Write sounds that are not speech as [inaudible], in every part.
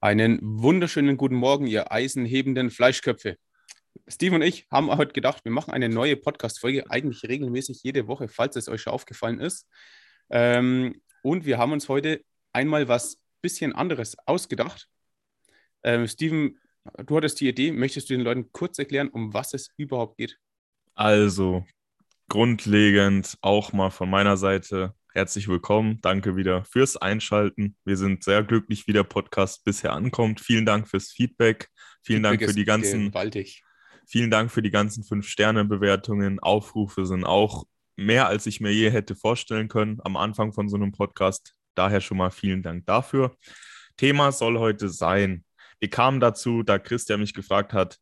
Einen wunderschönen guten Morgen, ihr eisenhebenden Fleischköpfe. Steve und ich haben heute gedacht, wir machen eine neue Podcast-Folge, eigentlich regelmäßig jede Woche, falls es euch schon aufgefallen ist. Ähm, und wir haben uns heute einmal was bisschen anderes ausgedacht. Ähm, Steven, du hattest die Idee, möchtest du den Leuten kurz erklären, um was es überhaupt geht? Also, grundlegend auch mal von meiner Seite herzlich willkommen. Danke wieder fürs Einschalten. Wir sind sehr glücklich, wie der Podcast bisher ankommt. Vielen Dank fürs Feedback. Vielen Feedback Dank für die ganzen. Gewaltig. Vielen Dank für die ganzen Fünf-Sterne-Bewertungen. Aufrufe sind auch mehr, als ich mir je hätte vorstellen können am Anfang von so einem Podcast. Daher schon mal vielen Dank dafür. Thema soll heute sein. Wir kamen dazu, da Christian mich gefragt hat,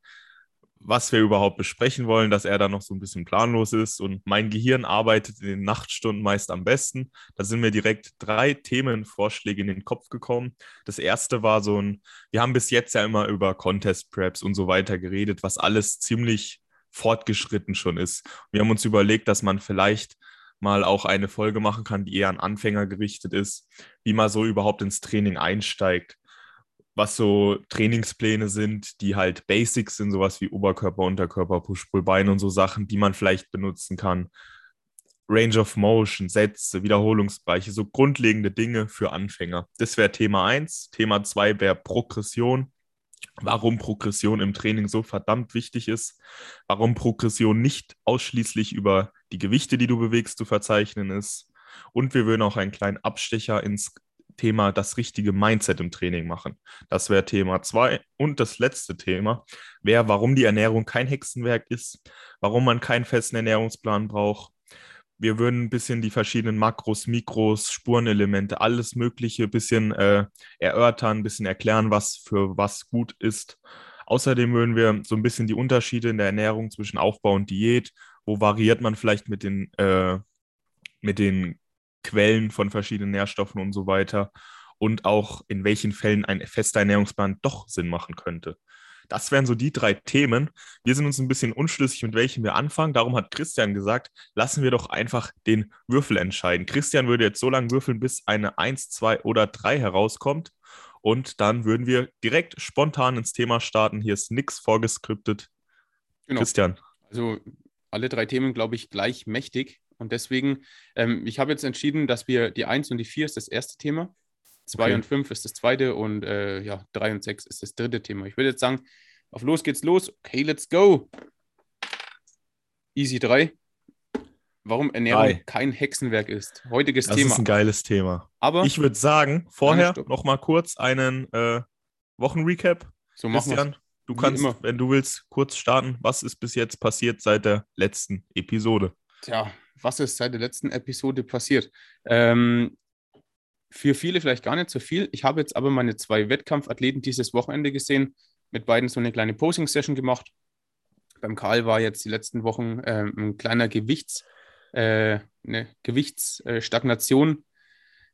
was wir überhaupt besprechen wollen, dass er da noch so ein bisschen planlos ist. Und mein Gehirn arbeitet in den Nachtstunden meist am besten. Da sind mir direkt drei Themenvorschläge in den Kopf gekommen. Das erste war so ein, wir haben bis jetzt ja immer über Contest Preps und so weiter geredet, was alles ziemlich fortgeschritten schon ist. Wir haben uns überlegt, dass man vielleicht mal auch eine Folge machen kann, die eher an Anfänger gerichtet ist, wie man so überhaupt ins Training einsteigt was so Trainingspläne sind, die halt Basics sind, sowas wie Oberkörper, Unterkörper, Push-Pull-Bein und so Sachen, die man vielleicht benutzen kann. Range of Motion, Sätze, Wiederholungsbereiche, so grundlegende Dinge für Anfänger. Das wäre Thema 1. Thema 2 wäre Progression. Warum Progression im Training so verdammt wichtig ist, warum Progression nicht ausschließlich über die Gewichte, die du bewegst, zu verzeichnen ist. Und wir würden auch einen kleinen Abstecher ins Thema das richtige Mindset im Training machen. Das wäre Thema zwei. Und das letzte Thema wäre, warum die Ernährung kein Hexenwerk ist, warum man keinen festen Ernährungsplan braucht. Wir würden ein bisschen die verschiedenen Makros, Mikros, Spurenelemente, alles Mögliche ein bisschen äh, erörtern, ein bisschen erklären, was für was gut ist. Außerdem würden wir so ein bisschen die Unterschiede in der Ernährung zwischen Aufbau und Diät, wo variiert man vielleicht mit den, äh, mit den Quellen von verschiedenen Nährstoffen und so weiter und auch in welchen Fällen ein fester Ernährungsplan doch Sinn machen könnte. Das wären so die drei Themen. Wir sind uns ein bisschen unschlüssig, mit welchen wir anfangen. Darum hat Christian gesagt, lassen wir doch einfach den Würfel entscheiden. Christian würde jetzt so lange würfeln, bis eine 1, 2 oder 3 herauskommt. Und dann würden wir direkt spontan ins Thema starten. Hier ist nichts vorgeskriptet. Genau. Christian. Also alle drei Themen, glaube ich, gleich mächtig. Und deswegen, ähm, ich habe jetzt entschieden, dass wir die 1 und die 4 ist das erste Thema, 2 okay. und 5 ist das zweite und äh, ja, 3 und 6 ist das dritte Thema. Ich würde jetzt sagen, auf los geht's los. Okay, let's go. Easy 3. Warum Ernährung Drei. kein Hexenwerk ist. Heutiges das Thema. Das ist ein geiles Thema. Aber ich würde sagen, vorher noch mal kurz einen äh, Wochenrecap. So machen Christian, du kannst, wenn du willst, kurz starten. Was ist bis jetzt passiert seit der letzten Episode? Tja, was ist seit der letzten Episode passiert. Ähm, für viele vielleicht gar nicht so viel. Ich habe jetzt aber meine zwei Wettkampfathleten dieses Wochenende gesehen, mit beiden so eine kleine Posing-Session gemacht. Beim Karl war jetzt die letzten Wochen äh, ein kleiner Gewichts, äh, eine Gewichtsstagnation,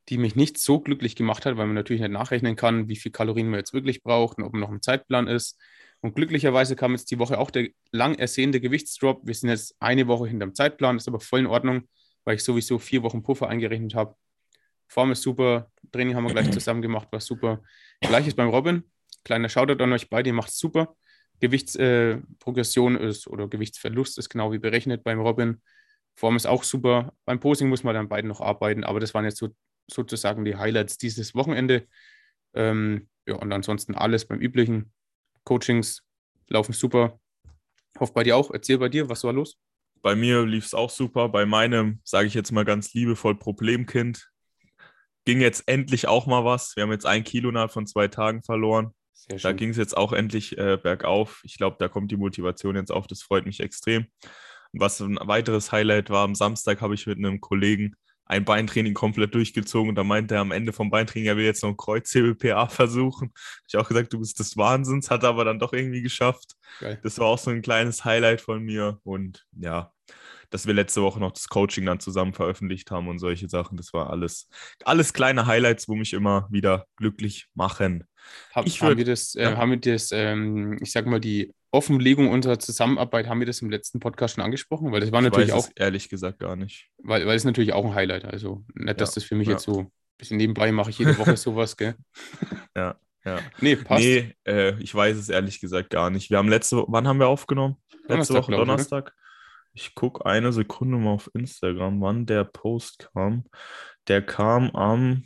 die mich nicht so glücklich gemacht hat, weil man natürlich nicht nachrechnen kann, wie viel Kalorien man jetzt wirklich braucht und ob man noch im Zeitplan ist. Und glücklicherweise kam jetzt die Woche auch der lang ersehnte Gewichtsdrop. Wir sind jetzt eine Woche hinterm Zeitplan, ist aber voll in Ordnung, weil ich sowieso vier Wochen Puffer eingerechnet habe. Form ist super, Training haben wir gleich zusammen gemacht, war super. Gleiches beim Robin. Kleiner Shoutout an euch beide, ihr macht super. Gewichtsprogression äh, ist oder Gewichtsverlust ist genau wie berechnet beim Robin. Form ist auch super. Beim Posing muss man dann beiden noch arbeiten, aber das waren jetzt so, sozusagen die Highlights dieses Wochenende. Ähm, ja, und ansonsten alles beim Üblichen. Coachings laufen super. Hoffe bei dir auch. Erzähl bei dir, was war los? Bei mir lief es auch super. Bei meinem, sage ich jetzt mal ganz liebevoll, Problemkind ging jetzt endlich auch mal was. Wir haben jetzt ein Kilo innerhalb von zwei Tagen verloren. Da ging es jetzt auch endlich äh, bergauf. Ich glaube, da kommt die Motivation jetzt auf. Das freut mich extrem. Was ein weiteres Highlight war, am Samstag habe ich mit einem Kollegen ein Beintraining komplett durchgezogen und da meinte er am Ende vom Beintraining, er will jetzt noch ein Kreuzhebel-PA versuchen. Ich habe auch gesagt, du bist des Wahnsinns, hat er aber dann doch irgendwie geschafft. Geil. Das war auch so ein kleines Highlight von mir und ja, dass wir letzte Woche noch das Coaching dann zusammen veröffentlicht haben und solche Sachen. Das war alles, alles kleine Highlights, wo mich immer wieder glücklich machen. Hab, ich würd, haben wir das, äh, ja. haben wir das ähm, ich sag mal, die Offenlegung unserer Zusammenarbeit, haben wir das im letzten Podcast schon angesprochen? Weil das war ich natürlich auch. ehrlich gesagt gar nicht. Weil, weil es natürlich auch ein Highlight. Also nicht, dass ja, das für mich ja. jetzt so ein bisschen nebenbei mache ich jede Woche [laughs] sowas, gell? Ja. Ja. Nee, passt. Nee, äh, ich weiß es ehrlich gesagt gar nicht. Wir haben letzte wann haben wir aufgenommen? Letzte Donnerstag, Woche Donnerstag. Ich, ich gucke eine Sekunde mal auf Instagram, wann der Post kam. Der kam am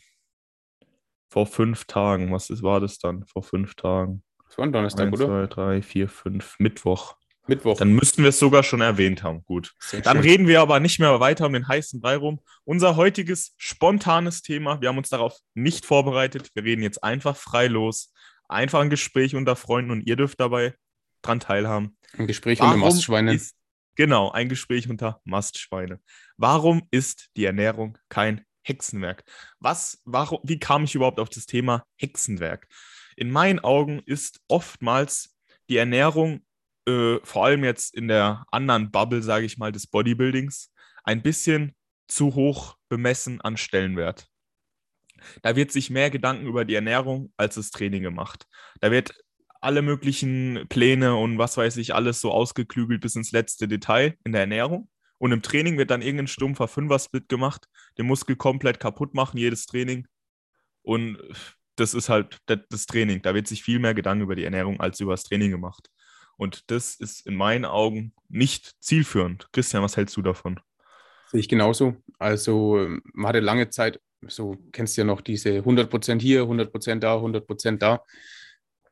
vor fünf Tagen. Was ist, war das dann? Vor fünf Tagen. Ein Donnerstag, Eins, oder? Zwei, drei, vier, fünf. Mittwoch. Mittwoch. Dann müssten wir es sogar schon erwähnt haben. Gut. Sehr Dann schön. reden wir aber nicht mehr weiter um den heißen Brei rum. Unser heutiges spontanes Thema, wir haben uns darauf nicht vorbereitet. Wir reden jetzt einfach frei los. Einfach ein Gespräch unter Freunden und ihr dürft dabei dran teilhaben. Ein Gespräch Warum unter Mastschweine. Ist, genau, ein Gespräch unter Mastschweine. Warum ist die Ernährung kein Hexenwerk? Was, warum, wie kam ich überhaupt auf das Thema Hexenwerk? In meinen Augen ist oftmals die Ernährung äh, vor allem jetzt in der anderen Bubble, sage ich mal, des Bodybuildings, ein bisschen zu hoch bemessen an Stellenwert. Da wird sich mehr Gedanken über die Ernährung als das Training gemacht. Da wird alle möglichen Pläne und was weiß ich, alles so ausgeklügelt bis ins letzte Detail in der Ernährung. Und im Training wird dann irgendein stumpfer Fünfer-Split gemacht, den Muskel komplett kaputt machen, jedes Training. Und das ist halt das Training. Da wird sich viel mehr Gedanken über die Ernährung als über das Training gemacht. Und das ist in meinen Augen nicht zielführend. Christian, was hältst du davon? Sehe ich genauso. Also man hatte lange Zeit, so kennst du ja noch diese 100% hier, 100% da, 100% da.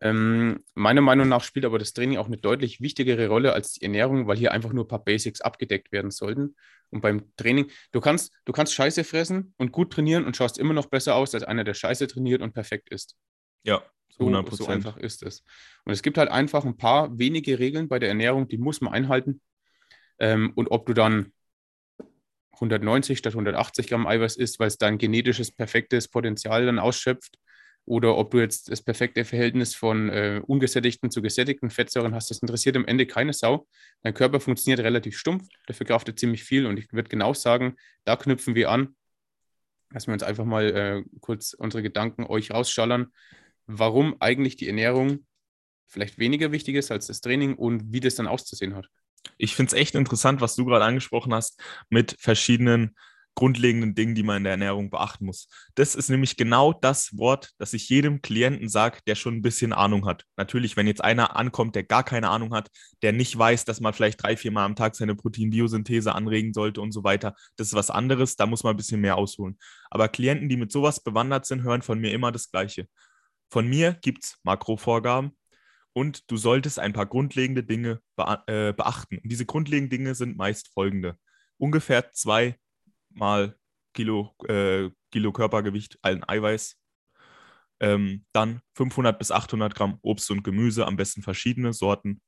Ähm, meiner Meinung nach spielt aber das Training auch eine deutlich wichtigere Rolle als die Ernährung, weil hier einfach nur ein paar Basics abgedeckt werden sollten. Und beim Training, du kannst, du kannst Scheiße fressen und gut trainieren und schaust immer noch besser aus als einer, der Scheiße trainiert und perfekt ist. Ja, so, 100%. so einfach ist es. Und es gibt halt einfach ein paar wenige Regeln bei der Ernährung, die muss man einhalten. Ähm, und ob du dann 190 statt 180 Gramm Eiweiß isst, weil es dein genetisches, perfektes Potenzial dann ausschöpft, oder ob du jetzt das perfekte Verhältnis von äh, ungesättigten zu gesättigten Fettsäuren hast, das interessiert am Ende keine Sau. Dein Körper funktioniert relativ stumpf, der verkraftet ziemlich viel und ich würde genau sagen, da knüpfen wir an. Lassen wir uns einfach mal äh, kurz unsere Gedanken euch rausschallern warum eigentlich die Ernährung vielleicht weniger wichtig ist als das Training und wie das dann auszusehen hat. Ich finde es echt interessant, was du gerade angesprochen hast mit verschiedenen grundlegenden Dingen, die man in der Ernährung beachten muss. Das ist nämlich genau das Wort, das ich jedem Klienten sage, der schon ein bisschen Ahnung hat. Natürlich, wenn jetzt einer ankommt, der gar keine Ahnung hat, der nicht weiß, dass man vielleicht drei, vier Mal am Tag seine Proteinbiosynthese anregen sollte und so weiter, das ist was anderes, da muss man ein bisschen mehr ausholen. Aber Klienten, die mit sowas bewandert sind, hören von mir immer das Gleiche. Von mir gibt es Makrovorgaben und du solltest ein paar grundlegende Dinge be äh, beachten. Und diese grundlegenden Dinge sind meist folgende. Ungefähr zwei mal Kilo, äh, Kilo Körpergewicht allen Eiweiß. Ähm, dann 500 bis 800 Gramm Obst und Gemüse, am besten verschiedene Sorten.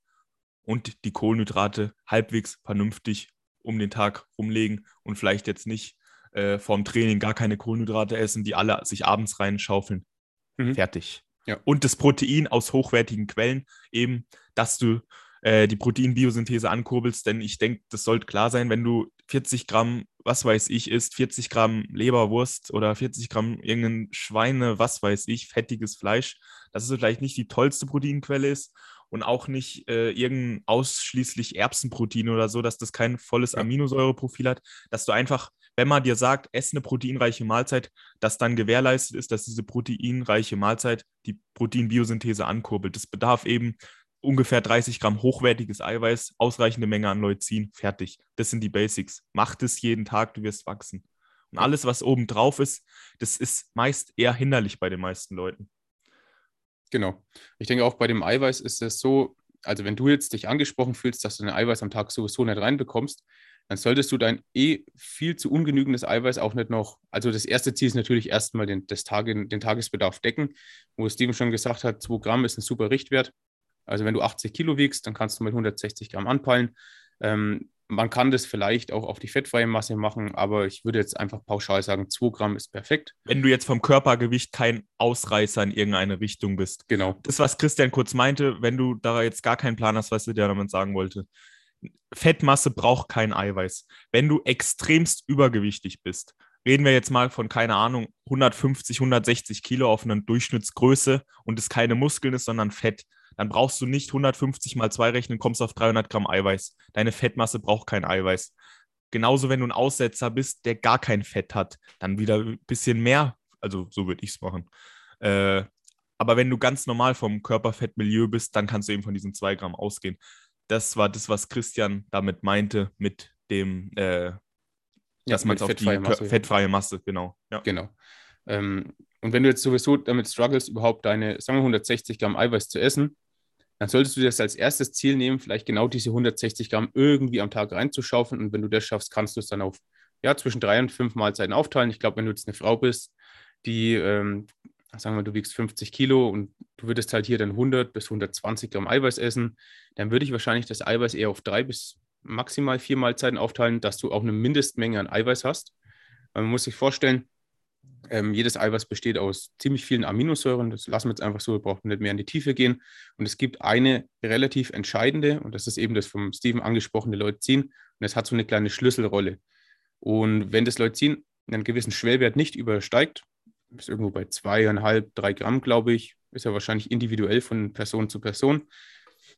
Und die Kohlenhydrate halbwegs vernünftig um den Tag rumlegen und vielleicht jetzt nicht äh, vorm Training gar keine Kohlenhydrate essen, die alle sich abends reinschaufeln. Mhm. Fertig. Ja. Und das Protein aus hochwertigen Quellen, eben, dass du äh, die Proteinbiosynthese ankurbelst, denn ich denke, das sollte klar sein, wenn du 40 Gramm, was weiß ich, isst, 40 Gramm Leberwurst oder 40 Gramm irgendein Schweine, was weiß ich, fettiges Fleisch, dass es vielleicht nicht die tollste Proteinquelle ist und auch nicht äh, irgendein ausschließlich Erbsenprotein oder so, dass das kein volles Aminosäureprofil hat, dass du einfach wenn man dir sagt, ess eine proteinreiche Mahlzeit, dass dann gewährleistet ist, dass diese proteinreiche Mahlzeit die Proteinbiosynthese ankurbelt. Das bedarf eben ungefähr 30 Gramm hochwertiges Eiweiß, ausreichende Menge an Leucin, fertig. Das sind die Basics. Mach das jeden Tag, du wirst wachsen. Und alles, was oben drauf ist, das ist meist eher hinderlich bei den meisten Leuten. Genau. Ich denke auch bei dem Eiweiß ist es so, also wenn du jetzt dich angesprochen fühlst, dass du ein Eiweiß am Tag sowieso nicht reinbekommst, dann solltest du dein eh viel zu ungenügendes Eiweiß auch nicht noch, also das erste Ziel ist natürlich erstmal den, das Tage, den Tagesbedarf decken, wo Steven schon gesagt hat, 2 Gramm ist ein super Richtwert. Also wenn du 80 Kilo wiegst, dann kannst du mit 160 Gramm anpeilen. Ähm, man kann das vielleicht auch auf die fettfreie Masse machen, aber ich würde jetzt einfach pauschal sagen, 2 Gramm ist perfekt. Wenn du jetzt vom Körpergewicht kein Ausreißer in irgendeine Richtung bist. Genau. Das, was Christian kurz meinte, wenn du da jetzt gar keinen Plan hast, was er dir damit sagen wollte. Fettmasse braucht kein Eiweiß. Wenn du extremst übergewichtig bist, reden wir jetzt mal von, keine Ahnung, 150, 160 Kilo auf einer Durchschnittsgröße und es keine Muskeln ist, sondern Fett, dann brauchst du nicht 150 mal 2 rechnen, kommst auf 300 Gramm Eiweiß. Deine Fettmasse braucht kein Eiweiß. Genauso, wenn du ein Aussetzer bist, der gar kein Fett hat, dann wieder ein bisschen mehr, also so würde ich es machen. Äh, Aber wenn du ganz normal vom Körperfettmilieu bist, dann kannst du eben von diesen 2 Gramm ausgehen. Das war das, was Christian damit meinte, mit dem, äh, dass man es auf die Masse, fettfreie Masse, genau. Ja. Genau. Ähm, und wenn du jetzt sowieso damit struggles, überhaupt deine, sagen wir 160 Gramm Eiweiß zu essen, dann solltest du das als erstes Ziel nehmen, vielleicht genau diese 160 Gramm irgendwie am Tag reinzuschaufeln. Und wenn du das schaffst, kannst du es dann auf ja, zwischen drei und fünf Mahlzeiten aufteilen. Ich glaube, wenn du jetzt eine Frau bist, die, ähm, sagen wir, du wiegst 50 Kilo und du würdest halt hier dann 100 bis 120 Gramm Eiweiß essen, dann würde ich wahrscheinlich das Eiweiß eher auf drei bis maximal vier Mahlzeiten aufteilen, dass du auch eine Mindestmenge an Eiweiß hast. Man muss sich vorstellen, ähm, jedes Eiweiß besteht aus ziemlich vielen Aminosäuren. Das lassen wir jetzt einfach so, wir brauchen nicht mehr in die Tiefe gehen. Und es gibt eine relativ entscheidende, und das ist eben das vom Steven angesprochene Leucin. Und es hat so eine kleine Schlüsselrolle. Und wenn das Leucin einen gewissen Schwellwert nicht übersteigt, ist irgendwo bei zweieinhalb, drei Gramm, glaube ich, ist ja wahrscheinlich individuell von Person zu Person,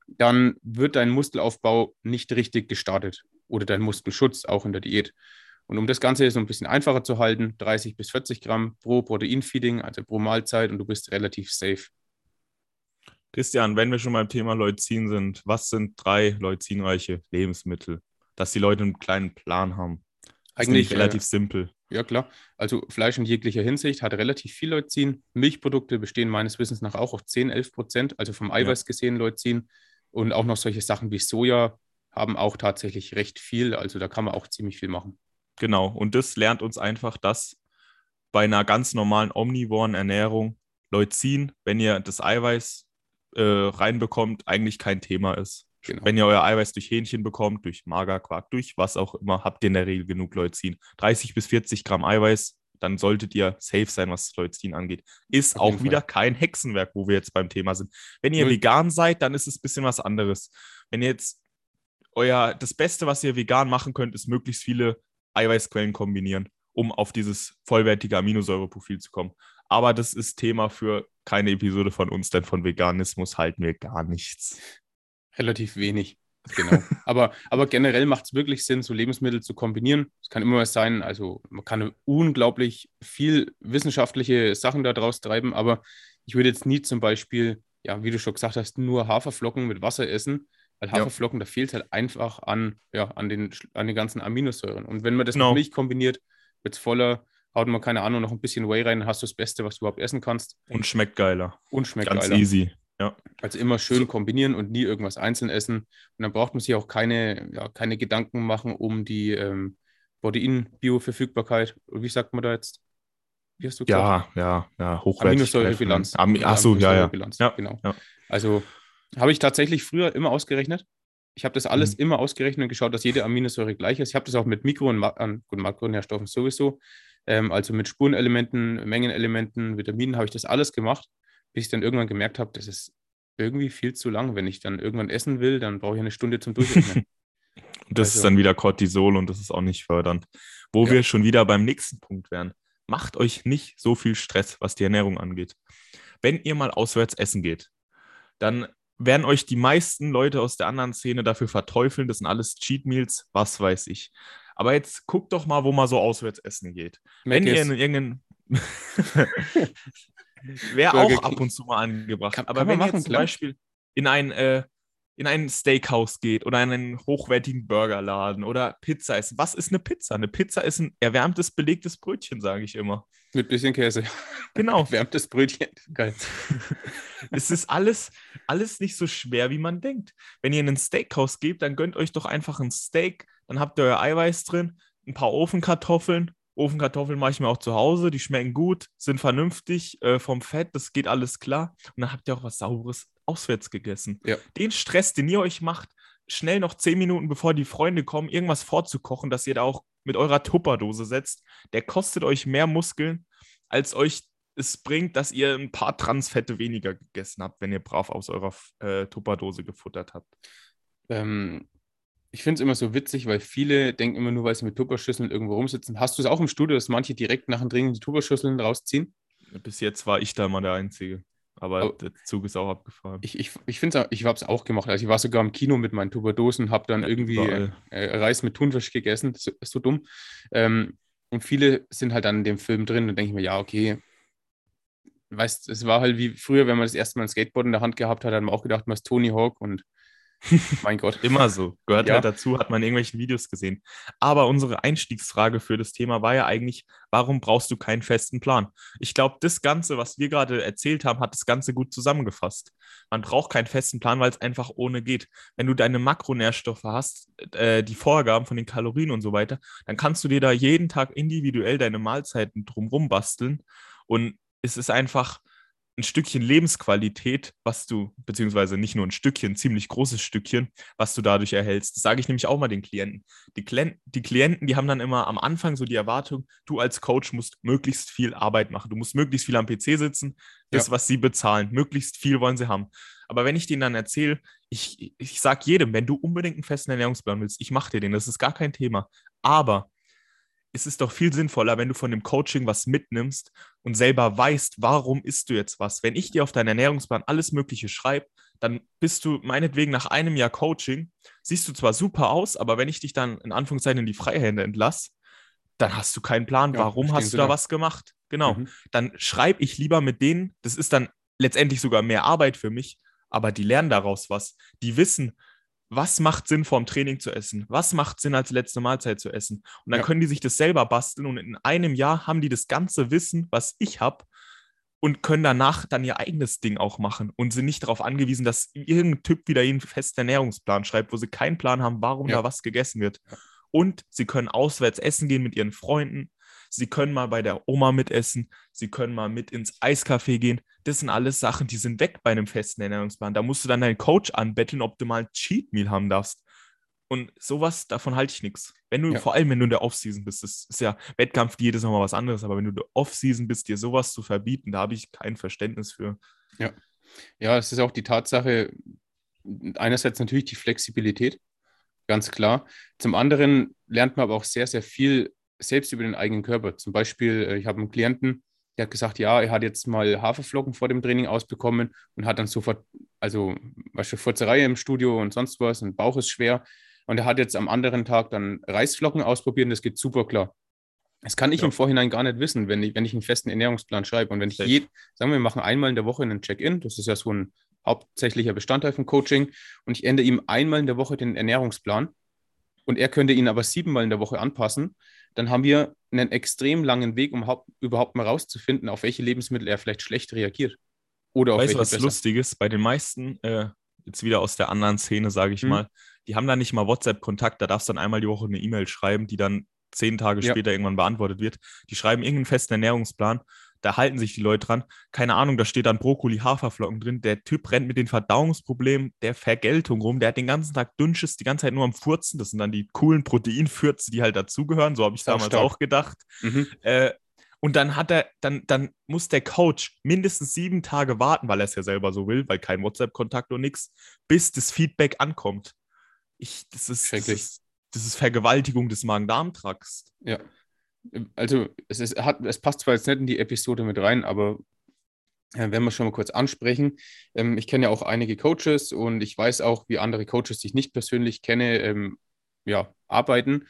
dann wird dein Muskelaufbau nicht richtig gestartet oder dein Muskelschutz auch in der Diät. Und um das Ganze so ein bisschen einfacher zu halten, 30 bis 40 Gramm pro Proteinfeeding, also pro Mahlzeit, und du bist relativ safe. Christian, wenn wir schon beim Thema Leucin sind, was sind drei leucinreiche Lebensmittel, dass die Leute einen kleinen Plan haben? Eigentlich relativ äh, simpel. Ja, klar. Also Fleisch in jeglicher Hinsicht hat relativ viel Leucin. Milchprodukte bestehen meines Wissens nach auch auf 10, 11 Prozent, also vom Eiweiß ja. gesehen Leucin. Und auch noch solche Sachen wie Soja haben auch tatsächlich recht viel. Also da kann man auch ziemlich viel machen. Genau. Und das lernt uns einfach, dass bei einer ganz normalen omnivoren Ernährung Leucin, wenn ihr das Eiweiß äh, reinbekommt, eigentlich kein Thema ist. Genau. Wenn ihr euer Eiweiß durch Hähnchen bekommt, durch Magerquark, durch was auch immer, habt ihr in der Regel genug Leucin. 30 bis 40 Gramm Eiweiß, dann solltet ihr safe sein, was Leucin angeht. Ist Auf auch wieder Fall. kein Hexenwerk, wo wir jetzt beim Thema sind. Wenn ihr Null. vegan seid, dann ist es ein bisschen was anderes. Wenn ihr jetzt euer, das Beste, was ihr vegan machen könnt, ist möglichst viele Eiweißquellen kombinieren, um auf dieses vollwertige Aminosäureprofil zu kommen. Aber das ist Thema für keine Episode von uns, denn von Veganismus halten wir gar nichts. Relativ wenig. Genau. [laughs] aber, aber generell macht es wirklich Sinn, so Lebensmittel zu kombinieren. Es kann immer was sein, also man kann unglaublich viel wissenschaftliche Sachen daraus treiben, aber ich würde jetzt nie zum Beispiel, ja, wie du schon gesagt hast, nur Haferflocken mit Wasser essen, weil Haferflocken, ja. da fehlt halt einfach an, ja, an, den, an den ganzen Aminosäuren. Und wenn man das genau. mit Milch kombiniert, wird es voller, haut man keine Ahnung, noch ein bisschen Whey rein, hast du das Beste, was du überhaupt essen kannst. Und schmeckt geiler. Und schmeckt Ganz geiler. easy. Ja. Also immer schön kombinieren und nie irgendwas einzeln essen. Und dann braucht man sich auch keine, ja, keine Gedanken machen um die ähm, Protein-Bioverfügbarkeit. Wie sagt man da jetzt? Wie hast du gesagt? Ja, ja, ja, Hochwertigkeitsbilanz. Achso, ja, ja. ja. Genau. Ja. Also habe ich tatsächlich früher immer ausgerechnet. Ich habe das alles mhm. immer ausgerechnet und geschaut, dass jede Aminosäure gleich ist. Ich habe das auch mit Mikro- und, Ma und Makronährstoffen sowieso. Ähm, also mit Spurenelementen, Mengenelementen, Vitaminen habe ich das alles gemacht, bis ich dann irgendwann gemerkt habe, das ist irgendwie viel zu lang. Wenn ich dann irgendwann essen will, dann brauche ich eine Stunde zum Durchrechnen. [laughs] das also, ist dann wieder Cortisol und das ist auch nicht fördernd. Wo ja. wir schon wieder beim nächsten Punkt wären. Macht euch nicht so viel Stress, was die Ernährung angeht. Wenn ihr mal auswärts essen geht, dann werden euch die meisten Leute aus der anderen Szene dafür verteufeln. Das sind alles Cheat Meals, was weiß ich. Aber jetzt guckt doch mal, wo man so auswärts essen geht. Wenn ihr in irgendeinen. [laughs] Wäre auch ab und zu mal angebracht. Kann, Aber kann wenn ihr zum klar. Beispiel in ein äh, in ein Steakhouse geht oder in einen hochwertigen Burgerladen oder Pizza essen. Was ist eine Pizza? Eine Pizza ist ein erwärmtes, belegtes Brötchen, sage ich immer. Mit bisschen Käse. Genau. [laughs] Erwärmtes Brötchen. Geil. [laughs] es ist alles, alles nicht so schwer, wie man denkt. Wenn ihr in ein Steakhouse geht, dann gönnt euch doch einfach ein Steak, dann habt ihr euer Eiweiß drin, ein paar Ofenkartoffeln. Ofenkartoffeln mache ich mir auch zu Hause, die schmecken gut, sind vernünftig äh, vom Fett, das geht alles klar. Und dann habt ihr auch was Saures auswärts gegessen. Ja. Den Stress, den ihr euch macht, schnell noch zehn Minuten bevor die Freunde kommen, irgendwas vorzukochen, dass ihr da auch mit eurer Tupperdose setzt, der kostet euch mehr Muskeln, als euch es bringt, dass ihr ein paar Transfette weniger gegessen habt, wenn ihr brav aus eurer äh, Tupperdose gefuttert habt. Ähm, ich finde es immer so witzig, weil viele denken immer nur, weil sie mit Tupperschüsseln irgendwo rumsitzen. Hast du es auch im Studio, dass manche direkt nach dem Training die Tupperschüsseln rausziehen? Bis jetzt war ich da mal der Einzige. Aber oh, der Zug ist auch abgefahren. Ich, ich, ich finde ich habe es auch gemacht. Also ich war sogar im Kino mit meinen Tupperdosen, habe dann ja, irgendwie äh, Reis mit Thunfisch gegessen. Das ist so dumm. Ähm, und viele sind halt dann in dem Film drin und denke ich mir, ja, okay, weißt, es war halt wie früher, wenn man das erste Mal ein Skateboard in der Hand gehabt hat, hat man auch gedacht, man ist Tony Hawk und [laughs] mein Gott. Immer so. Gehört ja. halt dazu, hat man in irgendwelchen Videos gesehen. Aber unsere Einstiegsfrage für das Thema war ja eigentlich, warum brauchst du keinen festen Plan? Ich glaube, das Ganze, was wir gerade erzählt haben, hat das Ganze gut zusammengefasst. Man braucht keinen festen Plan, weil es einfach ohne geht. Wenn du deine Makronährstoffe hast, äh, die Vorgaben von den Kalorien und so weiter, dann kannst du dir da jeden Tag individuell deine Mahlzeiten drumrum basteln. Und es ist einfach ein Stückchen Lebensqualität, was du, beziehungsweise nicht nur ein Stückchen, ein ziemlich großes Stückchen, was du dadurch erhältst. Das sage ich nämlich auch mal den Klienten. Die, Klen die Klienten, die haben dann immer am Anfang so die Erwartung, du als Coach musst möglichst viel Arbeit machen. Du musst möglichst viel am PC sitzen, das, ja. was sie bezahlen. Möglichst viel wollen sie haben. Aber wenn ich denen dann erzähle, ich, ich sage jedem, wenn du unbedingt einen festen Ernährungsplan willst, ich mache dir den, das ist gar kein Thema. Aber es ist doch viel sinnvoller, wenn du von dem Coaching was mitnimmst und selber weißt, warum isst du jetzt was. Wenn ich dir auf deinen Ernährungsplan alles Mögliche schreibe, dann bist du meinetwegen nach einem Jahr Coaching, siehst du zwar super aus, aber wenn ich dich dann in Anführungszeichen in die Freihände entlasse, dann hast du keinen Plan, ja, warum hast du da was gemacht. Genau. Mhm. Dann schreibe ich lieber mit denen, das ist dann letztendlich sogar mehr Arbeit für mich, aber die lernen daraus was. Die wissen, was macht Sinn vorm Training zu essen? Was macht Sinn als letzte Mahlzeit zu essen? Und dann ja. können die sich das selber basteln und in einem Jahr haben die das ganze Wissen, was ich habe und können danach dann ihr eigenes Ding auch machen und sind nicht darauf angewiesen, dass irgendein Typ wieder ihnen einen festen Ernährungsplan schreibt, wo sie keinen Plan haben, warum ja. da was gegessen wird. Und sie können auswärts essen gehen mit ihren Freunden. Sie können mal bei der Oma mitessen. Sie können mal mit ins Eiscafé gehen. Das sind alles Sachen, die sind weg bei einem festen Ernährungsplan. Da musst du dann deinen Coach anbetteln, ob du mal ein Cheat Meal haben darfst. Und sowas, davon halte ich nichts. Wenn du, ja. vor allem wenn du in der Offseason bist, das ist ja Wettkampf, jedes Mal was anderes, aber wenn du in der Offseason bist, dir sowas zu verbieten, da habe ich kein Verständnis für. Ja. Ja, es ist auch die Tatsache, einerseits natürlich die Flexibilität, ganz klar. Zum anderen lernt man aber auch sehr, sehr viel selbst über den eigenen Körper. Zum Beispiel, äh, ich habe einen Klienten, der hat gesagt, ja, er hat jetzt mal Haferflocken vor dem Training ausbekommen und hat dann sofort, also weißt du, Furzerei im Studio und sonst was und Bauch ist schwer. Und er hat jetzt am anderen Tag dann Reisflocken ausprobiert und das geht super klar. Das kann ich ja. im Vorhinein gar nicht wissen, wenn ich, wenn ich einen festen Ernährungsplan schreibe. Und wenn ich je, sagen wir, wir machen einmal in der Woche einen Check-in, das ist ja so ein hauptsächlicher Bestandteil vom Coaching, und ich ändere ihm einmal in der Woche den Ernährungsplan und er könnte ihn aber siebenmal in der Woche anpassen, dann haben wir einen extrem langen Weg, um überhaupt mal rauszufinden, auf welche Lebensmittel er vielleicht schlecht reagiert. Oder auf weißt du, was besser. Lustiges? Bei den meisten, äh, jetzt wieder aus der anderen Szene, sage ich hm. mal, die haben da nicht mal WhatsApp-Kontakt, da darfst du dann einmal die Woche eine E-Mail schreiben, die dann zehn Tage ja. später irgendwann beantwortet wird. Die schreiben irgendeinen festen Ernährungsplan da halten sich die Leute dran. Keine Ahnung, da steht dann Brokkoli, Haferflocken drin. Der Typ rennt mit den Verdauungsproblemen der Vergeltung rum. Der hat den ganzen Tag Dünnschiss, die ganze Zeit nur am Furzen. Das sind dann die coolen Proteinfürze, die halt dazugehören. So habe ich damals stark. auch gedacht. Mhm. Äh, und dann hat er, dann, dann muss der Coach mindestens sieben Tage warten, weil er es ja selber so will, weil kein WhatsApp-Kontakt und nichts, bis das Feedback ankommt. Ich, das ist, das ist, das ist Vergewaltigung des Magen-Darm-Trakts. Ja also es, ist, hat, es passt zwar jetzt nicht in die Episode mit rein, aber äh, wenn wir schon mal kurz ansprechen, ähm, ich kenne ja auch einige Coaches und ich weiß auch, wie andere Coaches, die ich nicht persönlich kenne, ähm, ja, arbeiten.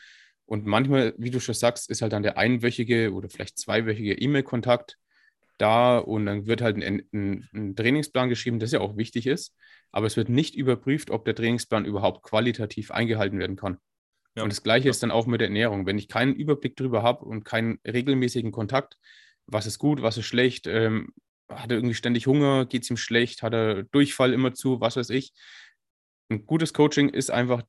Und manchmal, wie du schon sagst, ist halt dann der einwöchige oder vielleicht zweiwöchige E-Mail-Kontakt da und dann wird halt ein, ein, ein, Trainingsplan geschrieben, das ja auch wichtig ist, aber es wird nicht überprüft, ob der Trainingsplan überhaupt qualitativ eingehalten werden kann. Ja. Und das Gleiche ja. ist dann auch mit der Ernährung. Wenn ich keinen Überblick darüber habe und keinen regelmäßigen Kontakt, was ist gut, was ist schlecht, ähm, hat er irgendwie ständig Hunger, geht es ihm schlecht, hat er Durchfall immer zu, was weiß ich. Ein gutes Coaching ist einfach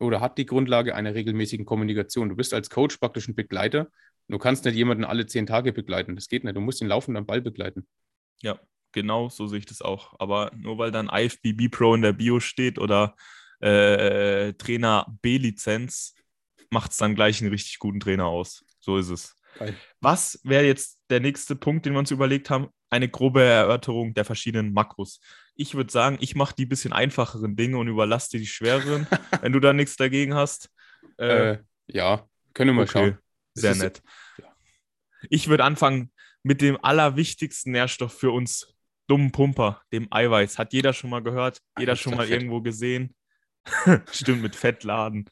oder hat die Grundlage einer regelmäßigen Kommunikation. Du bist als Coach praktisch ein Begleiter. Du kannst nicht jemanden alle zehn Tage begleiten. Das geht nicht. Du musst ihn laufend am Ball begleiten. Ja, genau so sehe ich das auch. Aber nur weil dann IFBB Pro in der Bio steht oder äh, Trainer B-Lizenz macht es dann gleich einen richtig guten Trainer aus. So ist es. Geil. Was wäre jetzt der nächste Punkt, den wir uns überlegt haben? Eine grobe Erörterung der verschiedenen Makros. Ich würde sagen, ich mache die bisschen einfacheren Dinge und überlasse dir die schwereren, [laughs] wenn du da nichts dagegen hast. Äh, äh, ja, können wir mal okay. schauen. Sehr nett. Ja. Ich würde anfangen mit dem allerwichtigsten Nährstoff für uns dummen Pumper, dem Eiweiß. Hat jeder schon mal gehört, jeder schon mal irgendwo gesehen. [laughs] Stimmt, mit Fettladen.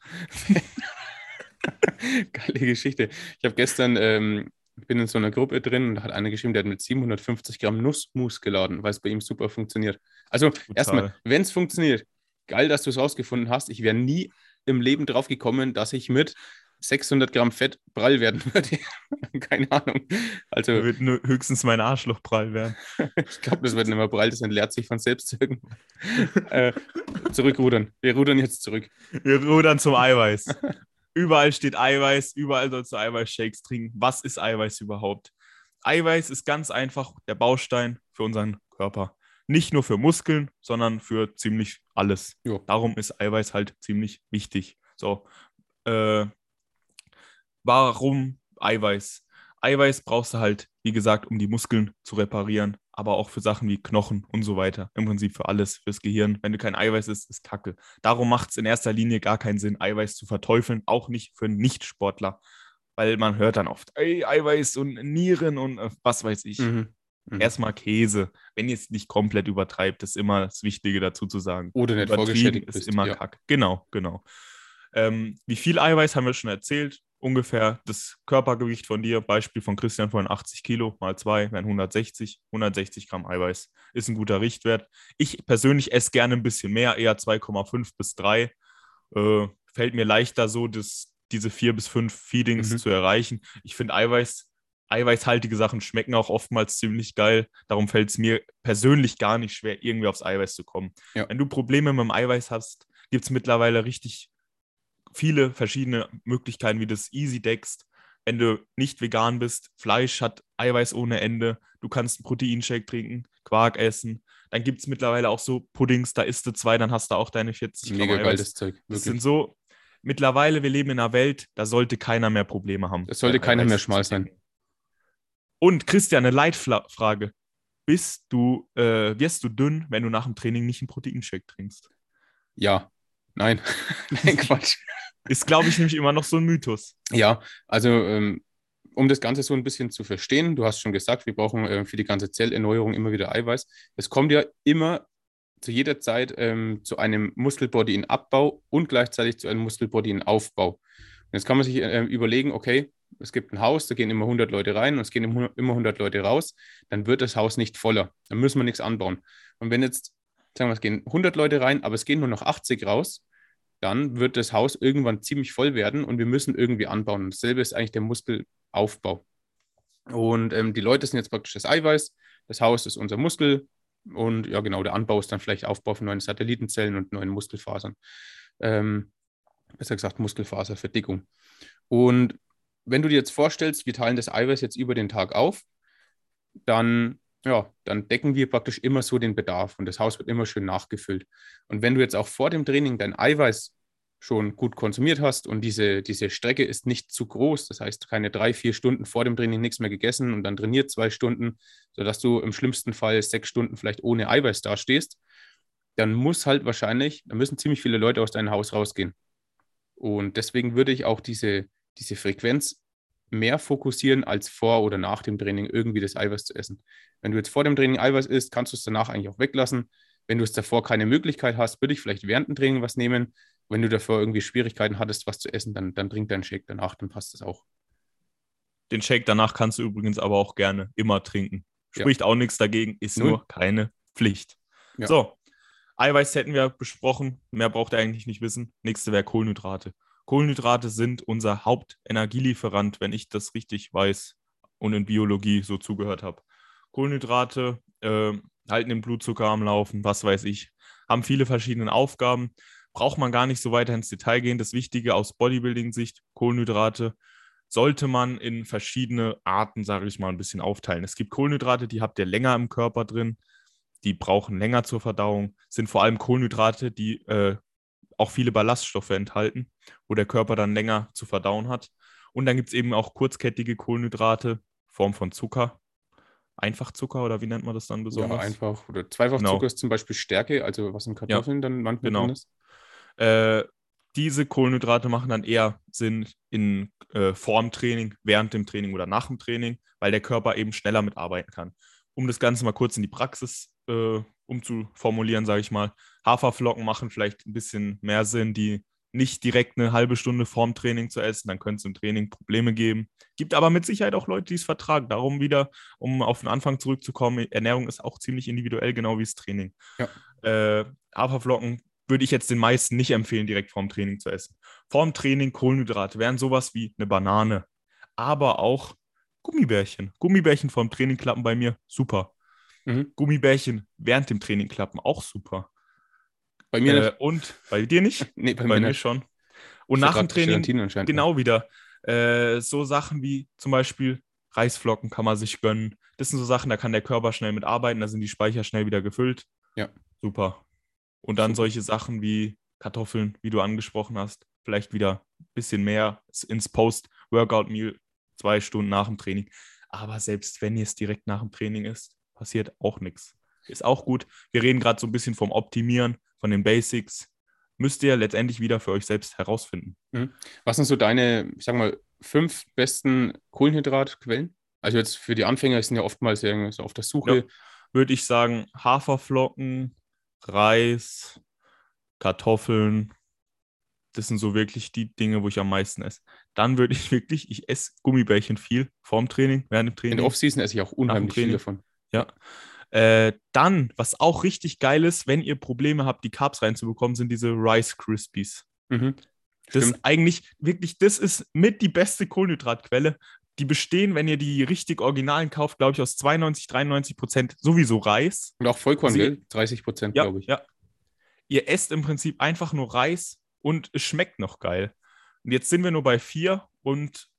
[laughs] Geile Geschichte. Ich habe gestern ähm, bin in so einer Gruppe drin und da hat einer geschrieben, der hat mit 750 Gramm Nussmus geladen, weil es bei ihm super funktioniert. Also erstmal, wenn es funktioniert, geil, dass du es rausgefunden hast. Ich wäre nie im Leben drauf gekommen, dass ich mit 600 Gramm Fett prall werden würde. [laughs] Keine Ahnung. Also da wird nur höchstens mein Arschloch prall werden. [laughs] ich glaube, das wird nicht mehr prall, das entleert sich von selbst irgendwann. äh, zurückrudern. Wir rudern jetzt zurück. Wir rudern zum Eiweiß. Überall steht Eiweiß, überall sollst du Eiweißshakes trinken. Was ist Eiweiß überhaupt? Eiweiß ist ganz einfach der Baustein für unseren Körper. Nicht nur für Muskeln, sondern für ziemlich alles. Jo. Darum ist Eiweiß halt ziemlich wichtig. So, äh, warum Eiweiß? Eiweiß brauchst du halt, wie gesagt, um die Muskeln zu reparieren, aber auch für Sachen wie Knochen und so weiter. Im Prinzip für alles, fürs Gehirn. Wenn du kein Eiweiß isst, ist Kacke. Darum macht es in erster Linie gar keinen Sinn, Eiweiß zu verteufeln, auch nicht für Nichtsportler. Weil man hört dann oft, ey, Eiweiß und Nieren und äh, was weiß ich. Mhm. Mhm. Erstmal Käse, wenn ihr es nicht komplett übertreibt, ist immer das Wichtige dazu zu sagen. Oder nicht vorgeschädigt ist immer ja. Kack. Genau, genau. Ähm, wie viel Eiweiß haben wir schon erzählt? Ungefähr das Körpergewicht von dir, Beispiel von Christian vorhin 80 Kilo mal 2 wären 160, 160 Gramm Eiweiß ist ein guter Richtwert. Ich persönlich esse gerne ein bisschen mehr, eher 2,5 bis 3. Äh, fällt mir leichter so, das, diese 4 bis 5 Feedings mhm. zu erreichen. Ich finde Eiweiß, eiweißhaltige Sachen schmecken auch oftmals ziemlich geil. Darum fällt es mir persönlich gar nicht schwer, irgendwie aufs Eiweiß zu kommen. Ja. Wenn du Probleme mit dem Eiweiß hast, gibt es mittlerweile richtig viele verschiedene Möglichkeiten, wie du es easy deckst. Wenn du nicht vegan bist, Fleisch hat Eiweiß ohne Ende, du kannst einen Proteinshake trinken, Quark essen. Dann gibt es mittlerweile auch so Puddings, da isst du zwei, dann hast du auch deine 40 Mega Gramm geiles Zeug. Wirklich. Das sind so, mittlerweile, wir leben in einer Welt, da sollte keiner mehr Probleme haben. Es sollte keiner mehr schmal sein. Und Christian, eine Leitfrage. Bist du, äh, wirst du dünn, wenn du nach dem Training nicht einen Proteinshake trinkst? Ja. Nein. [laughs] Nein, Quatsch. Ist, glaube ich, nämlich immer noch so ein Mythos. Ja, also ähm, um das Ganze so ein bisschen zu verstehen, du hast schon gesagt, wir brauchen äh, für die ganze Zellerneuerung immer wieder Eiweiß. Es kommt ja immer zu jeder Zeit ähm, zu einem Muskelbody in Abbau und gleichzeitig zu einem Muskelbody in Aufbau. Und jetzt kann man sich äh, überlegen, okay, es gibt ein Haus, da gehen immer 100 Leute rein und es gehen immer 100 Leute raus, dann wird das Haus nicht voller. Dann müssen wir nichts anbauen. Und wenn jetzt, sagen wir, es gehen 100 Leute rein, aber es gehen nur noch 80 raus, dann wird das Haus irgendwann ziemlich voll werden und wir müssen irgendwie anbauen. Dasselbe ist eigentlich der Muskelaufbau. Und ähm, die Leute sind jetzt praktisch das Eiweiß, das Haus ist unser Muskel und ja, genau, der Anbau ist dann vielleicht Aufbau von neuen Satellitenzellen und neuen Muskelfasern. Ähm, besser gesagt, Muskelfaserverdickung. Und wenn du dir jetzt vorstellst, wir teilen das Eiweiß jetzt über den Tag auf, dann ja, dann decken wir praktisch immer so den Bedarf und das Haus wird immer schön nachgefüllt. Und wenn du jetzt auch vor dem Training dein Eiweiß schon gut konsumiert hast und diese, diese Strecke ist nicht zu groß, das heißt keine drei, vier Stunden vor dem Training nichts mehr gegessen und dann trainiert zwei Stunden, sodass du im schlimmsten Fall sechs Stunden vielleicht ohne Eiweiß dastehst, dann muss halt wahrscheinlich, da müssen ziemlich viele Leute aus deinem Haus rausgehen. Und deswegen würde ich auch diese, diese Frequenz mehr fokussieren, als vor oder nach dem Training irgendwie das Eiweiß zu essen. Wenn du jetzt vor dem Training Eiweiß isst, kannst du es danach eigentlich auch weglassen. Wenn du es davor keine Möglichkeit hast, würde ich vielleicht während dem Training was nehmen. Wenn du davor irgendwie Schwierigkeiten hattest, was zu essen, dann, dann trink deinen Shake danach, dann passt das auch. Den Shake danach kannst du übrigens aber auch gerne immer trinken. Spricht ja. auch nichts dagegen, ist Null. nur keine Pflicht. Ja. So, Eiweiß hätten wir besprochen. Mehr braucht ihr eigentlich nicht wissen. Nächste wäre Kohlenhydrate. Kohlenhydrate sind unser Hauptenergielieferant, wenn ich das richtig weiß und in Biologie so zugehört habe. Kohlenhydrate äh, halten den Blutzucker am Laufen, was weiß ich, haben viele verschiedene Aufgaben. Braucht man gar nicht so weiter ins Detail gehen. Das Wichtige aus Bodybuilding-Sicht, Kohlenhydrate, sollte man in verschiedene Arten, sage ich mal, ein bisschen aufteilen. Es gibt Kohlenhydrate, die habt ihr länger im Körper drin, die brauchen länger zur Verdauung, sind vor allem Kohlenhydrate, die äh, auch viele Ballaststoffe enthalten, wo der Körper dann länger zu verdauen hat. Und dann gibt es eben auch kurzkettige Kohlenhydrate, Form von Zucker. Einfachzucker oder wie nennt man das dann besonders? Ja, einfach. Oder Zweifachzucker genau. ist zum Beispiel Stärke, also was in Kartoffeln ja, dann manchmal genau. drin ist. Äh, diese Kohlenhydrate machen dann eher Sinn in äh, vorm Training, während dem Training oder nach dem Training, weil der Körper eben schneller mitarbeiten kann. Um das Ganze mal kurz in die Praxis äh, umzuformulieren, sage ich mal. Haferflocken machen vielleicht ein bisschen mehr Sinn, die nicht direkt eine halbe Stunde vorm Training zu essen, dann könnte es im Training Probleme geben. Gibt aber mit Sicherheit auch Leute, die es vertragen. Darum wieder, um auf den Anfang zurückzukommen, Ernährung ist auch ziemlich individuell, genau wie das Training. Ja. Äh, Haferflocken würde ich jetzt den meisten nicht empfehlen, direkt vorm Training zu essen. Vorm Training Kohlenhydrate wären sowas wie eine Banane, aber auch Gummibärchen. Gummibärchen vorm Training klappen bei mir super. Mhm. Gummibärchen während dem Training klappen auch super. Bei mir äh, Und bei dir nicht? [laughs] nee, bei, bei mir, mir schon. Und nach dem Training genau wieder. Äh, so Sachen wie zum Beispiel Reisflocken kann man sich gönnen. Das sind so Sachen, da kann der Körper schnell mitarbeiten, da sind die Speicher schnell wieder gefüllt. Ja. Super. Und dann Super. solche Sachen wie Kartoffeln, wie du angesprochen hast, vielleicht wieder ein bisschen mehr ins Post-Workout-Meal, zwei Stunden nach dem Training. Aber selbst wenn ihr es direkt nach dem Training isst, passiert auch nichts. Ist auch gut. Wir reden gerade so ein bisschen vom Optimieren, von den Basics. Müsst ihr letztendlich wieder für euch selbst herausfinden. Mhm. Was sind so deine, ich sag mal, fünf besten Kohlenhydratquellen? Also jetzt für die Anfänger sind ja oftmals so auf der Suche. Ja, würde ich sagen, Haferflocken, Reis, Kartoffeln. Das sind so wirklich die Dinge, wo ich am meisten esse. Dann würde ich wirklich, ich esse Gummibärchen viel vorm Training, während dem Training. In der Offseason esse ich auch unheimlich viel davon. Ja. Äh, dann, was auch richtig geil ist, wenn ihr Probleme habt, die Carbs reinzubekommen, sind diese Rice Krispies. Mhm. Das ist eigentlich wirklich, das ist mit die beste Kohlenhydratquelle. Die bestehen, wenn ihr die richtig Originalen kauft, glaube ich, aus 92, 93 Prozent sowieso Reis. Und auch Vollkorn, also, 30 Prozent, ja, glaube ich. Ja. Ihr esst im Prinzip einfach nur Reis und es schmeckt noch geil. Und jetzt sind wir nur bei vier und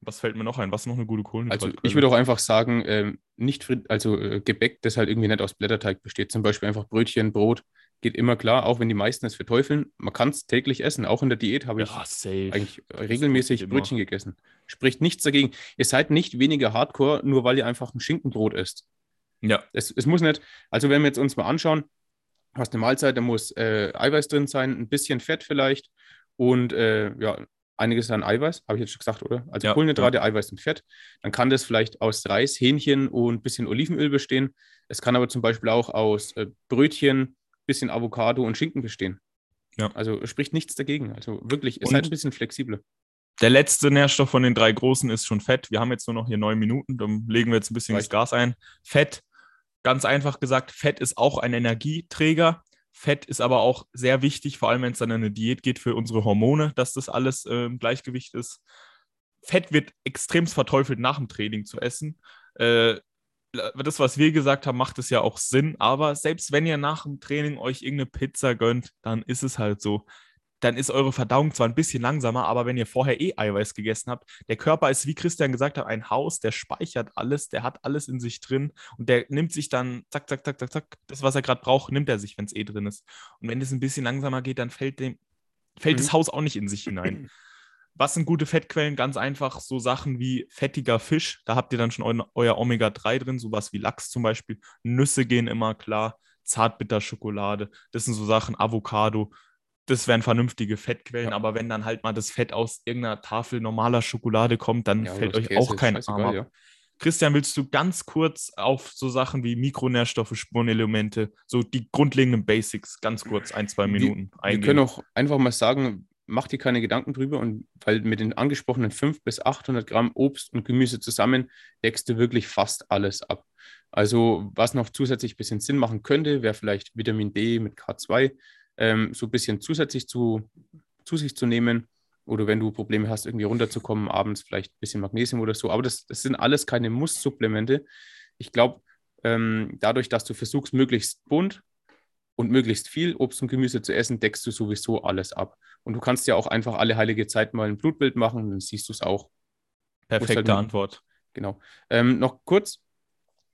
was fällt mir noch ein? Was ist noch eine gute Kohlenhydratquelle? Also ich würde auch einfach sagen, ähm, nicht also äh, Gebäck, das halt irgendwie nicht aus Blätterteig besteht. Zum Beispiel einfach Brötchen, Brot, geht immer klar, auch wenn die meisten es verteufeln. Man kann es täglich essen. Auch in der Diät habe ich safe. eigentlich regelmäßig Brötchen gegessen. Spricht nichts dagegen. Ihr seid nicht weniger hardcore, nur weil ihr einfach ein Schinkenbrot isst. Ja. Es, es muss nicht, also wenn wir jetzt uns mal anschauen, hast eine Mahlzeit, da muss äh, Eiweiß drin sein, ein bisschen Fett vielleicht und äh, ja, einiges an Eiweiß, habe ich jetzt schon gesagt, oder? Also ja, Kohlenhydrate, ja. Eiweiß und Fett. Dann kann das vielleicht aus Reis, Hähnchen und ein bisschen Olivenöl bestehen. Es kann aber zum Beispiel auch aus äh, Brötchen, bisschen Avocado und Schinken bestehen. Ja. Also spricht nichts dagegen. Also wirklich, es seid ein bisschen flexibler. Der letzte Nährstoff von den drei großen ist schon Fett. Wir haben jetzt nur noch hier neun Minuten, dann legen wir jetzt ein bisschen Reicht. das Gas ein. Fett, ganz einfach gesagt, Fett ist auch ein Energieträger. Fett ist aber auch sehr wichtig, vor allem wenn es dann in eine Diät geht für unsere Hormone, dass das alles äh, im Gleichgewicht ist. Fett wird extremst verteufelt nach dem Training zu essen. Äh, das, was wir gesagt haben, macht es ja auch Sinn, aber selbst wenn ihr nach dem Training euch irgendeine Pizza gönnt, dann ist es halt so dann ist eure Verdauung zwar ein bisschen langsamer, aber wenn ihr vorher eh Eiweiß gegessen habt, der Körper ist, wie Christian gesagt hat, ein Haus, der speichert alles, der hat alles in sich drin und der nimmt sich dann, zack, zack, zack, zack, zack, das, was er gerade braucht, nimmt er sich, wenn es eh drin ist. Und wenn es ein bisschen langsamer geht, dann fällt, dem, fällt mhm. das Haus auch nicht in sich hinein. [clears throat] Was sind gute Fettquellen? Ganz einfach so Sachen wie fettiger Fisch. Da habt ihr dann schon eu euer Omega-3 drin, sowas wie Lachs zum Beispiel. Nüsse gehen immer klar. Zartbitterschokolade. Das sind so Sachen, Avocado das wären vernünftige Fettquellen, ja. aber wenn dann halt mal das Fett aus irgendeiner Tafel normaler Schokolade kommt, dann ja, fällt euch Käse auch kein Arm ab. Ja. Christian, willst du ganz kurz auf so Sachen wie Mikronährstoffe, Spurenelemente, so die grundlegenden Basics, ganz kurz, ein, zwei Minuten wir, eingehen? Wir können auch einfach mal sagen, mach dir keine Gedanken drüber und weil mit den angesprochenen 500 bis 800 Gramm Obst und Gemüse zusammen deckst du wirklich fast alles ab. Also was noch zusätzlich ein bisschen Sinn machen könnte, wäre vielleicht Vitamin D mit K2, ähm, so ein bisschen zusätzlich zu, zu sich zu nehmen. Oder wenn du Probleme hast, irgendwie runterzukommen, abends vielleicht ein bisschen Magnesium oder so. Aber das, das sind alles keine Muss-Supplemente. Ich glaube, ähm, dadurch, dass du versuchst, möglichst bunt und möglichst viel Obst und Gemüse zu essen, deckst du sowieso alles ab. Und du kannst ja auch einfach alle heilige Zeit mal ein Blutbild machen, dann siehst du es auch. Perfekte halt Antwort. Genau. Ähm, noch kurz,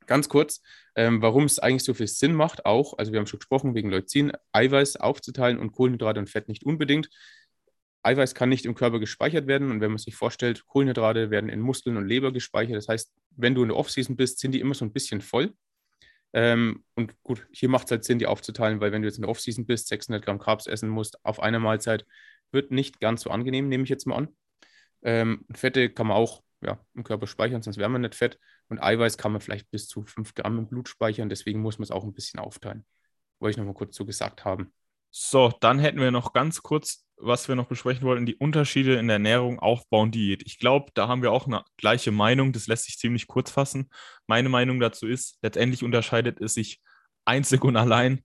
ganz kurz, ähm, warum es eigentlich so viel Sinn macht, auch, also wir haben schon gesprochen, wegen Leucin, Eiweiß aufzuteilen und Kohlenhydrate und Fett nicht unbedingt. Eiweiß kann nicht im Körper gespeichert werden und wenn man sich vorstellt, Kohlenhydrate werden in Muskeln und Leber gespeichert. Das heißt, wenn du in der Offseason bist, sind die immer so ein bisschen voll. Ähm, und gut, hier macht es halt Sinn, die aufzuteilen, weil wenn du jetzt in der Offseason bist, 600 Gramm Carbs essen musst auf einer Mahlzeit, wird nicht ganz so angenehm, nehme ich jetzt mal an. Ähm, Fette kann man auch ja, im Körper speichern, sonst wäre man nicht fett. Und Eiweiß kann man vielleicht bis zu 5 Gramm im Blut speichern, deswegen muss man es auch ein bisschen aufteilen. Wollte ich noch mal kurz so gesagt haben. So, dann hätten wir noch ganz kurz was wir noch besprechen wollten, die Unterschiede in der Ernährung, Aufbau und Diät. Ich glaube, da haben wir auch eine gleiche Meinung. Das lässt sich ziemlich kurz fassen. Meine Meinung dazu ist, letztendlich unterscheidet es sich einzig und allein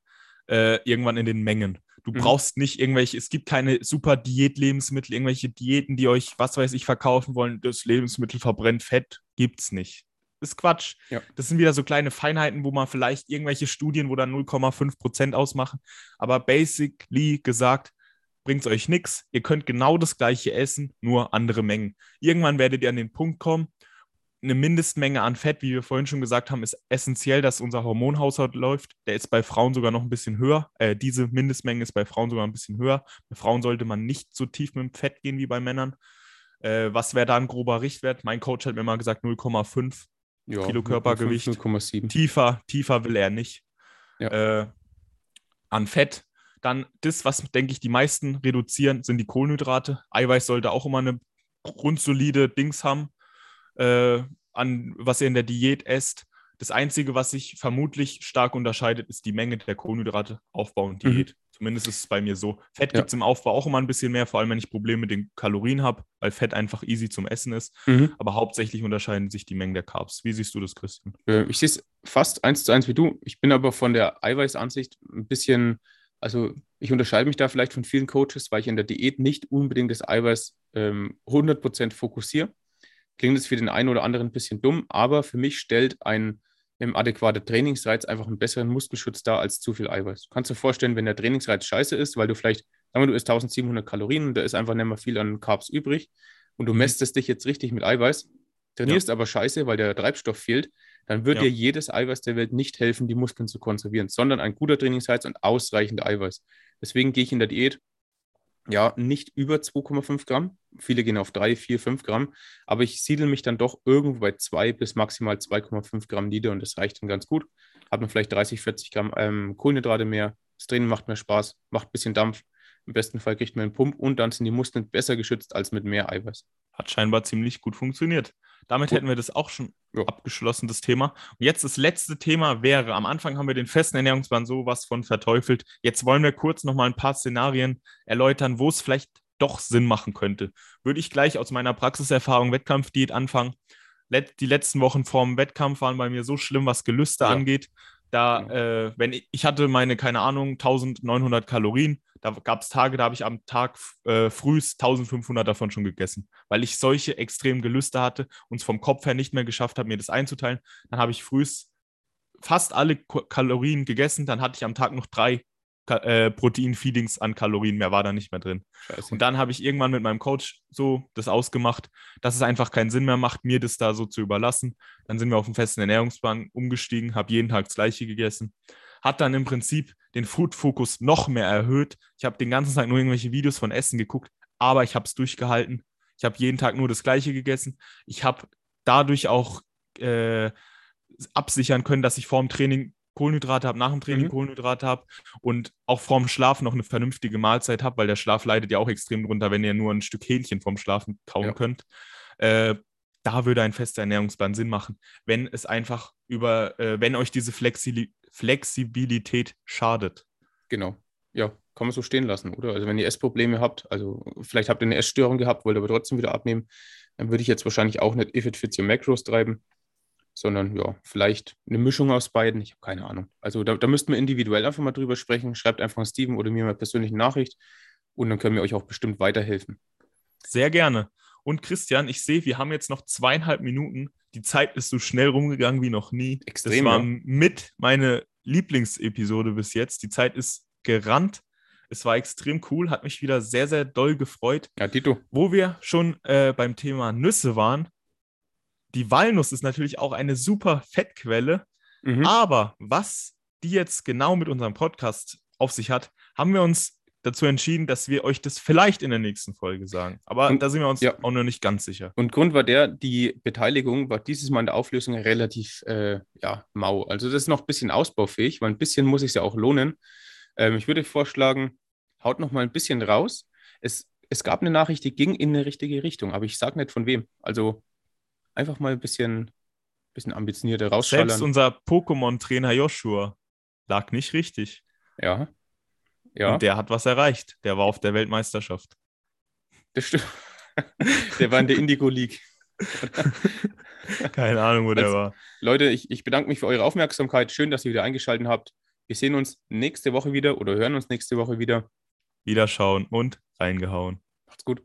äh, irgendwann in den Mengen. Du mhm. brauchst nicht irgendwelche, es gibt keine super Diät-Lebensmittel, irgendwelche Diäten, die euch, was weiß ich, verkaufen wollen. Das Lebensmittel verbrennt Fett, gibt's nicht. ist Quatsch. Ja. Das sind wieder so kleine Feinheiten, wo man vielleicht irgendwelche Studien, wo dann 0,5 Prozent ausmachen. Aber basically gesagt, bringt es euch nichts. Ihr könnt genau das gleiche essen, nur andere Mengen. Irgendwann werdet ihr an den Punkt kommen, eine Mindestmenge an Fett, wie wir vorhin schon gesagt haben, ist essentiell, dass unser Hormonhaushalt läuft. Der ist bei Frauen sogar noch ein bisschen höher. Äh, diese Mindestmenge ist bei Frauen sogar ein bisschen höher. Bei Frauen sollte man nicht so tief mit dem Fett gehen wie bei Männern. Äh, was wäre da ein grober Richtwert? Mein Coach hat mir mal gesagt 0,5 ja, Kilo Körpergewicht. 0,7. Tiefer, tiefer will er nicht. Ja. Äh, an Fett. Dann das, was, denke ich, die meisten reduzieren, sind die Kohlenhydrate. Eiweiß sollte auch immer eine grundsolide Dings haben äh, an was ihr in der Diät esst. Das Einzige, was sich vermutlich stark unterscheidet, ist die Menge der Kohlenhydrate, Aufbau und Diät. Mhm. Zumindest ist es bei mir so. Fett ja. gibt es im Aufbau auch immer ein bisschen mehr, vor allem wenn ich Probleme mit den Kalorien habe, weil Fett einfach easy zum Essen ist. Mhm. Aber hauptsächlich unterscheiden sich die Mengen der Carbs. Wie siehst du das, Christian? Äh, ich sehe es fast eins zu eins wie du. Ich bin aber von der Eiweißansicht ein bisschen, also ich unterscheide mich da vielleicht von vielen Coaches, weil ich in der Diät nicht unbedingt das Eiweiß ähm, 100% fokussiere. Klingt es für den einen oder anderen ein bisschen dumm, aber für mich stellt ein, ein adäquater Trainingsreiz einfach einen besseren Muskelschutz dar als zu viel Eiweiß. Du kannst dir vorstellen, wenn der Trainingsreiz scheiße ist, weil du vielleicht, sagen wir, du isst 1700 Kalorien und da ist einfach nicht mehr viel an Carbs übrig und du mhm. mästest dich jetzt richtig mit Eiweiß, trainierst ja. aber scheiße, weil der Treibstoff fehlt, dann wird ja. dir jedes Eiweiß der Welt nicht helfen, die Muskeln zu konservieren, sondern ein guter Trainingsreiz und ausreichend Eiweiß. Deswegen gehe ich in der Diät ja, nicht über 2,5 Gramm. Viele gehen auf 3, 4, 5 Gramm. Aber ich siedel mich dann doch irgendwo bei 2 bis maximal 2,5 Gramm nieder und das reicht dann ganz gut. Hat man vielleicht 30, 40 Gramm ähm, Kohlenhydrate mehr. Das Training macht mehr Spaß, macht ein bisschen Dampf. Im besten Fall kriegt man einen Pump und dann sind die Muskeln besser geschützt als mit mehr Eiweiß. Hat scheinbar ziemlich gut funktioniert. Damit gut. hätten wir das auch schon ja. abgeschlossen, das Thema. Und jetzt das letzte Thema wäre, am Anfang haben wir den festen Ernährungsplan sowas von verteufelt. Jetzt wollen wir kurz nochmal ein paar Szenarien erläutern, wo es vielleicht doch Sinn machen könnte. Würde ich gleich aus meiner Praxiserfahrung Wettkampfdiät anfangen. Die letzten Wochen vorm Wettkampf waren bei mir so schlimm, was Gelüste ja. angeht. Da, ja. äh, wenn ich, ich hatte meine, keine Ahnung, 1900 Kalorien, da gab es Tage, da habe ich am Tag äh, frühst 1500 davon schon gegessen, weil ich solche extremen Gelüste hatte und es vom Kopf her nicht mehr geschafft habe, mir das einzuteilen. Dann habe ich frühst fast alle Kalorien gegessen, dann hatte ich am Tag noch drei äh, Protein-Feedings an Kalorien, mehr war da nicht mehr drin. Scheiße. Und dann habe ich irgendwann mit meinem Coach so das ausgemacht, dass es einfach keinen Sinn mehr macht, mir das da so zu überlassen. Dann sind wir auf einen festen Ernährungsplan umgestiegen, habe jeden Tag das gleiche gegessen. Hat dann im Prinzip den Food-Fokus noch mehr erhöht. Ich habe den ganzen Tag nur irgendwelche Videos von Essen geguckt, aber ich habe es durchgehalten. Ich habe jeden Tag nur das gleiche gegessen. Ich habe dadurch auch äh, absichern können, dass ich vor dem Training Kohlenhydrate habe, nach dem Training mhm. Kohlenhydrate habe und auch vorm Schlafen noch eine vernünftige Mahlzeit habe, weil der Schlaf leidet ja auch extrem drunter, wenn ihr nur ein Stück Hähnchen vorm Schlafen kauen ja. könnt. Äh, da würde ein fester Ernährungsplan Sinn machen, wenn es einfach über, äh, wenn euch diese Flexi Flexibilität schadet. Genau. Ja, kann man so stehen lassen, oder? Also wenn ihr Essprobleme habt, also vielleicht habt ihr eine Essstörung gehabt, wollt aber trotzdem wieder abnehmen, dann würde ich jetzt wahrscheinlich auch nicht If It Fits Your Macros treiben, sondern ja, vielleicht eine Mischung aus beiden. Ich habe keine Ahnung. Also da, da müssten wir individuell einfach mal drüber sprechen. Schreibt einfach an Steven oder mir mal persönlich eine Nachricht und dann können wir euch auch bestimmt weiterhelfen. Sehr gerne. Und Christian, ich sehe, wir haben jetzt noch zweieinhalb Minuten. Die Zeit ist so schnell rumgegangen wie noch nie. Extrem. Das war ja. mit meine Lieblingsepisode bis jetzt. Die Zeit ist gerannt. Es war extrem cool, hat mich wieder sehr, sehr doll gefreut. Ja, Tito. Wo wir schon äh, beim Thema Nüsse waren, die Walnuss ist natürlich auch eine super Fettquelle. Mhm. Aber was die jetzt genau mit unserem Podcast auf sich hat, haben wir uns dazu entschieden, dass wir euch das vielleicht in der nächsten Folge sagen. Aber und, da sind wir uns ja. auch noch nicht ganz sicher. Und Grund war der, die Beteiligung war dieses Mal in der Auflösung relativ äh, ja, mau. Also das ist noch ein bisschen ausbaufähig, weil ein bisschen muss es ja auch lohnen. Ähm, ich würde vorschlagen, haut noch mal ein bisschen raus. Es, es gab eine Nachricht, die ging in eine richtige Richtung, aber ich sage nicht von wem. Also einfach mal ein bisschen, bisschen ambitionierter rausschallern. Selbst unser Pokémon-Trainer Joshua lag nicht richtig. Ja. Ja, Und der hat was erreicht. Der war auf der Weltmeisterschaft. das stimmt. [laughs] Der war in der Indigo League. [laughs] Keine Ahnung, wo der Also- war. Leute, ich, ich bedanke mich für eure Aufmerksamkeit. Schön, dass ihr wieder eingeschaltet habt. Wir sehen uns nächste Woche wieder oder hören uns nächste Woche wieder. Wiederschauen und reingehauen. Macht's gut.